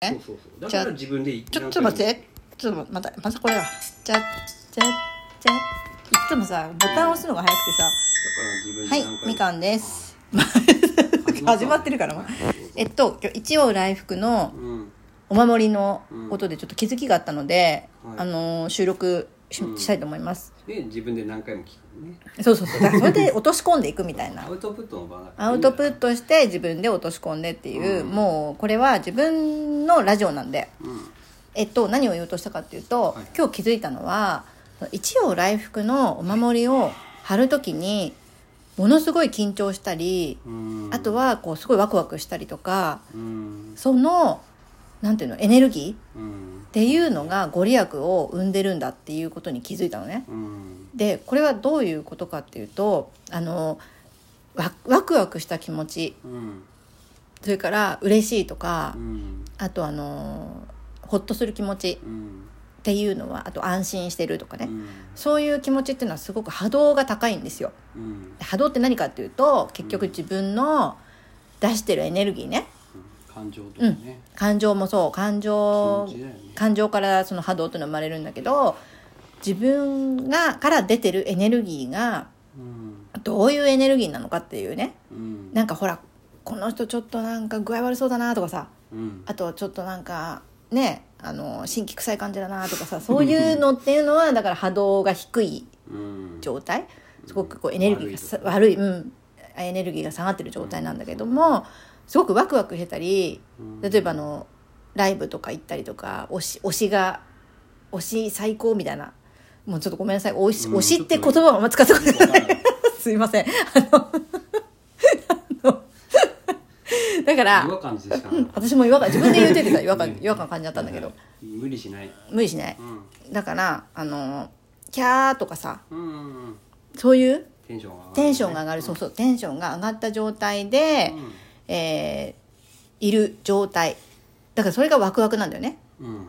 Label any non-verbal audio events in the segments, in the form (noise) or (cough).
ねそうそうそう。だから自分でちょっと待って。ちょっとまたまたこれだ。じゃじゃじゃ。いつもさボタン押すのが早くてさ。はいみかんです。(laughs) 始まってるから。えっと今日一応来福のうん。お守りのことでちょっと気づきがあったので、はい。あのー収録し,、うん。したいと思います。で自分で何回も聞くね。そうそうそう。だからそれで落とし込んでいくみたいな。アウトプットの場がアウトプットして自分で落とし込んでっていう、うん。もうこれは自分のラジオなんで。うん。えっと、何を言おうとしたかっていうと、はい今日気づいたのは一応来福のお守りを貼る時にものすごい緊張したり、うん。あとはこうすごいワクワクしたりとかうん。そのなんていうのエネルギーっうんていうのがご利益を生んでるんだっていうことに気づいたのね。うん。でこれはどういうことかっていうとあのワワクワクした気持ち。うん。それから嬉しいとかうん。あとあのほっとする気持ち。うん。っていうのはあと安心してるとかね、うん。そういう気持ちっていうのはすごく波動が高いんですよ。うん。波動って何かっていうと結局自分の出してるエネルギーね感情とかね。感情もそう。感情ね。感情からその波動っていうのは生まれるんだけど自分がから出てるエネルギーがうん。どういうエネルギーなのかっていうね。うん。なんかほらこの人ちょっとなんか具合悪そうだなとかさうん。あとちょっとなんかねあの新規臭い感じだなとかさそういうのっていうのは (laughs) だから波動が低いうん。状態。すごくこうエネルギーがさ悪い、うん、エネルギーが下がってる状態なんだけどもすごくワクワクしてたりうん。例えばあのライブとか行ったりとか推し推しが推し最高みたいな。もうちょっとごめんなさい。推しうん推しって言葉をあんま使ってこない。わかんない。(laughs) すいません。あの (laughs) だから違和感じでしか？私も違和感自分で言うててさ (laughs) 違和感違和感感じちゃったんだけど。無理しない。無理しない。うん。だからあのキャーとかさうんうんうん。そういう？テンションが上がるね。テンションが上がる、そうそう。テンションが上がった状態で、えーいる状態。だからそれがワクワクなんだよね。うん。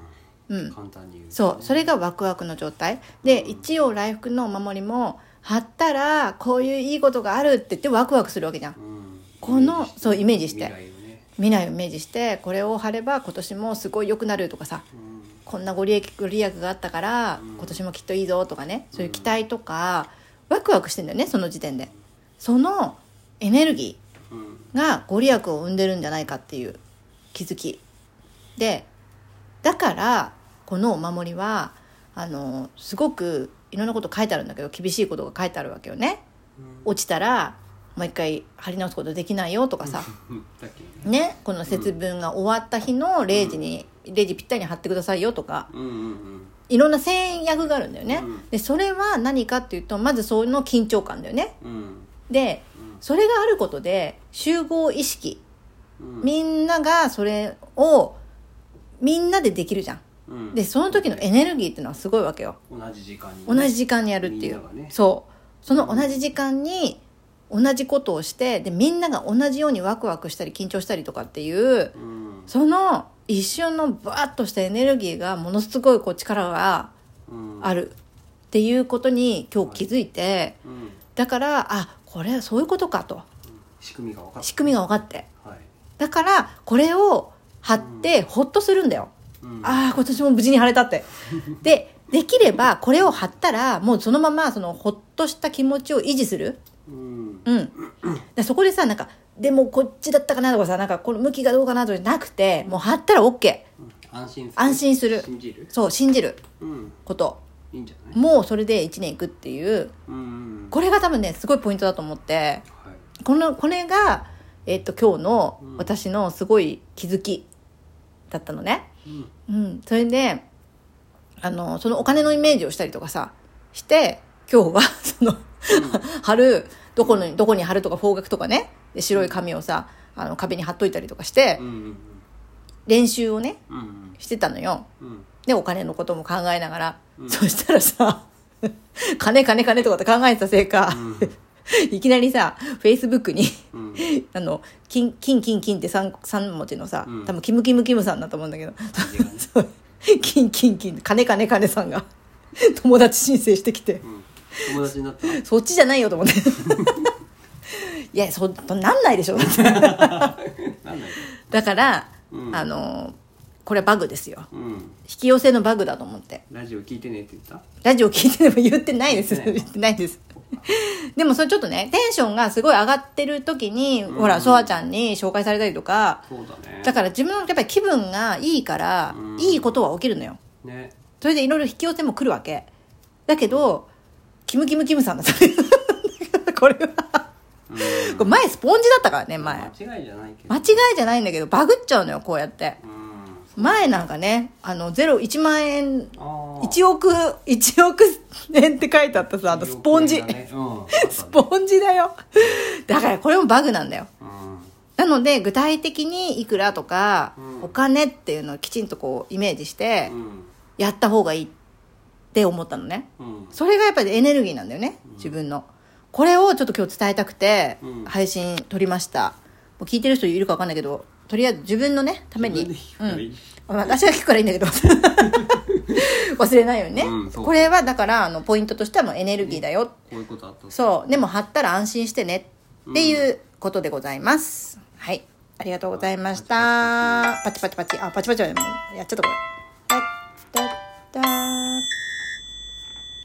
うん。簡単に言うとそうそれがワクワクの状態。で一応来福のお守りも貼ったらこういういいことがあるって言ってワクワクするわけじゃん。うん。このそうイメージして。未来をイメージしてこれを貼れば今年もすごい良くなるとかさ。うん。こんなご利益ご利益があったからうん。今年もきっといいぞとかね。そういう期待とかワクワクしてんだよねその時点で。そのエネルギうんーがご利益を生んでるんじゃないかっていう気づき。でだからこのお守りはあのすごくいろんなこと書いてあるんだけど厳しいことが書いてあるわけよね。落ちたらもう一回貼り直すことできないよとかさ。(laughs) ねねこの節分が終わった日の0時に、0時ぴったりに貼ってくださいよとか。いろんな制約があるんだよね、うん。でそれは何かっていうとまずその緊張感だよね。うん。でそれがあることで集合意識。うん。みんながそれをみんなでできるじゃん。うん。でその時のエネルギーっていうのはすごいわけよ。同じ時間に同じ時間にやるっていう、ね。そう。その同じ時間に同じことをしてでみんなが同じようにワクワクしたり緊張したりとかっていううん。その一瞬のバーッとしたエネルギーがものすごいこう力がうん。あるっていうことに今日気づいてうんだからあこれはそういうことかと。仕組みが分かった仕組みが分かって。はい。だからこれを貼ってホッとするんだよ、うん。ああ今年も無事に貼れたって。(laughs) でできればこれを貼ったらもうそのままそのホッとした気持ちを維持する。うん。うん。でそこでさなんかでもこっちだったかなとかさなんかこの向きがどうかなとかじゃなくてもう貼ったら OK 安心する。安心する。信じる。そう信じるうん。こといいんじゃない？もうそれで1年いくっていう。うんうんこれが多分ねすごいポイントだと思って。はい。このこれが、えっと今日の私のすごい気づきだったのね。うん。うん、それであのそのお金のイメージをしたりとかさして今日は (laughs) その、貼るどこにどこに貼るとか方角とかね。で白い紙をさあの壁に貼っといたりとかしてうんうん。練習をねうんうん。してたのよ。うんでお金のことも考えながら、そしたらさ (laughs) 金金金とかって考えてたせいか、(laughs) いきなりさフェイスブックにうん。(laughs) あの、金、金、金、金って三三文字のさ、うん。多分キムキムキムさんだと思うんだけど、金、金、金、金、金、金。さんが友達申請してきて、うん。友達になった？そっちじゃないよと思って。いや、そ、なんないでしょ。なんない。だから、うん。あの、これバグですようん引き寄せのバグだと思ってラジオ聞いてねって言った？ラジオ聞いてでも言ってないです。言ってないです。(laughs) でもそれちょっとね、テンションがすごい上がってる時に、ほら、ソワちゃんに紹介されたりとか、そうだねだから自分のやっぱり気分がいいから、うんいいことは起きるのよ。ねそれでいろいろ引き寄せも来るわけ。だけど、キムキムキムさんだったね。(laughs) これは、うんこれ前スポンジだったからね、前。間違いじゃないけど間違いじゃないんだけど、バグっちゃうのよ、こうやって。うん前なんかね、あの、ゼロ、1万円あー1億、1億円って書いてあったさ、あのスポンジ。ねうん (laughs) スポンジだよ。だからこれもバグなんだよ。うんなので、具体的にいくらとか、うんお金っていうのをきちんとこう、イメージしてう、んやった方がいいって思ったのね。うんそれがやっぱりエネルギーなんだよね、自分の。これをちょっと今日伝えたくてうん、配信撮りました。もう聞いてる人いるか分かんないけど、とりあえず自分のね、ために。うん。まあ私が聞くからいいんだけど。(laughs) 忘れないようにね。うんそうこれはだから、あの、ポイントとしてはもうエネルギーだよ。こういうことあったそう。でも貼ったら安心してね。っていうことでございます。はい。ありがとうございました。パチパチパチ。あ、パチパチはやっちゃったこれ。